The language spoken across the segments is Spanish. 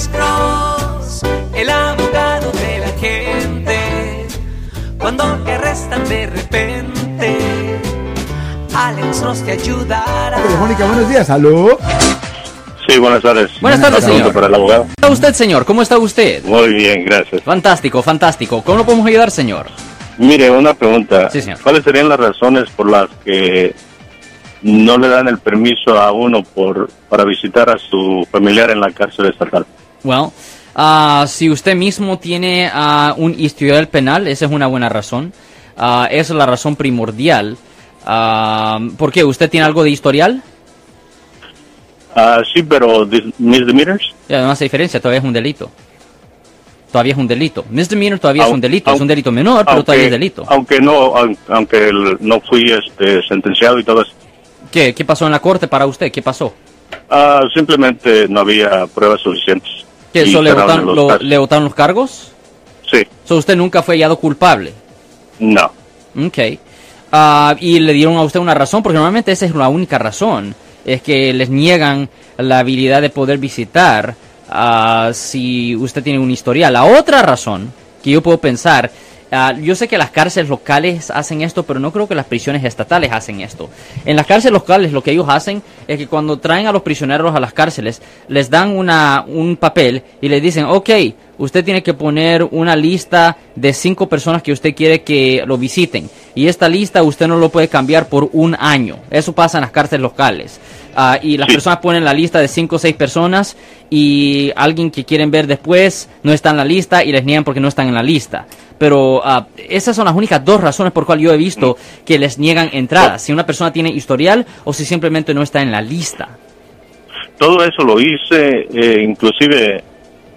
Alex Cross, el abogado de la gente. Cuando te arrestan de repente, Alex Cross te ayudará. Telefónica, buenos días. ¿Aló? Sí, buenas tardes. Buenas tardes, señor. para el abogado. ¿Cómo está usted, señor? ¿Cómo está usted? Muy bien, gracias. Fantástico, fantástico. ¿Cómo lo podemos ayudar, señor? Mire, una pregunta. Sí, señor. ¿Cuáles serían las razones por las que no le dan el permiso a uno por para visitar a su familiar en la cárcel estatal? Well, ah, si usted mismo tiene ah, un historial penal, esa es una buena razón. Esa es la razón primordial. ¿Por qué? ¿Usted tiene algo de historial? Sí, pero misdemeanors. Ya, no hace diferencia, todavía es un delito. Todavía es un delito. Misdemeanor todavía es un delito, es un delito menor, pero todavía es delito. Aunque no, aun- aunque no fui este sentenciado y todo eso. ¿Qué, ¿Qué pasó en la corte para usted? ¿Qué pasó? Simplemente no había pruebas suficientes. ¿Que eso le votaron, los lo- casos. le votaron los cargos? Sí, So, usted nunca fue hallado culpable. no. Ok. Ah, y le dieron a usted una razón, porque normalmente esa es la única razón, es que les niegan la habilidad de poder visitar ah, si usted tiene un historial. La otra razón que yo puedo pensar, ah, yo sé que las cárceles locales hacen esto, pero no creo que las prisiones estatales hacen esto. En las cárceles locales lo que ellos hacen es que cuando traen a los prisioneros a las cárceles, les dan una, un papel y les dicen, ok, usted tiene que poner una lista de cinco personas que usted quiere que lo visiten. Y esta lista usted no lo puede cambiar por un año. Eso pasa en las cárceles locales. Ah, y las Sí. personas ponen la lista de cinco o seis personas y alguien que quieren ver después no está en la lista y les niegan porque no están en la lista. Pero ah, esas son las únicas dos razones por cual yo he visto que les niegan entradas. Si una persona tiene historial o si simplemente no está en la lista. Todo eso lo hice, eh, inclusive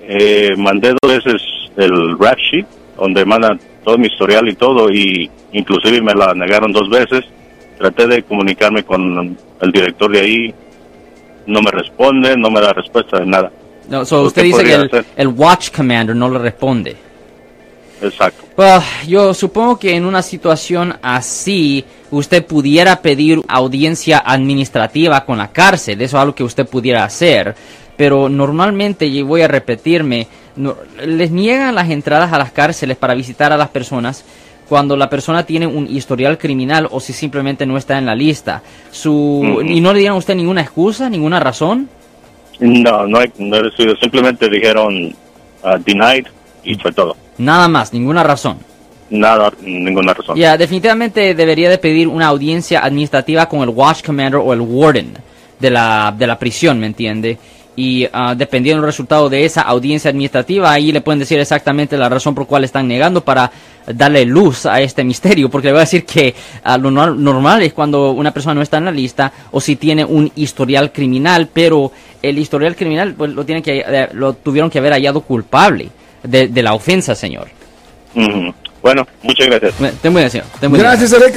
eh, mandé dos veces el rap sheet, donde manda todo mi historial y todo, y inclusive me la negaron dos veces. Traté de comunicarme con el director de ahí, no me responde, no me da respuesta de nada. No, so ¿Por usted dice que el, el watch commander no le responde. Exacto. Well, yo supongo que en una situación así usted pudiera pedir audiencia administrativa con la cárcel, eso es algo que usted pudiera hacer, pero normalmente, y voy a repetirme, no- les niegan las entradas a las cárceles para visitar a las personas cuando la persona tiene un historial criminal o si simplemente no está en la lista. Su. ¿Y no le dieron a usted ninguna excusa, ninguna razón? No, no he, no simplemente dijeron ah, denied y fue todo. Nada más, ninguna razón. Nada, ninguna razón. Ya, definitivamente debería de pedir una audiencia administrativa con el Watch Commander o el Warden de la, de la prisión, ¿me entiende? Y ah, dependiendo del resultado de esa audiencia administrativa, ahí le pueden decir exactamente la razón por cual están negando para darle luz a este misterio, porque le voy a decir que ah, lo nor- normal es cuando una persona no está en la lista o si tiene un historial criminal, pero el historial criminal pues, lo, tienen que, eh, lo tuvieron que haber hallado culpable de, de la ofensa, señor. Ujú. Bueno, muchas gracias. Ten muy bien, señor. Ten. Gracias.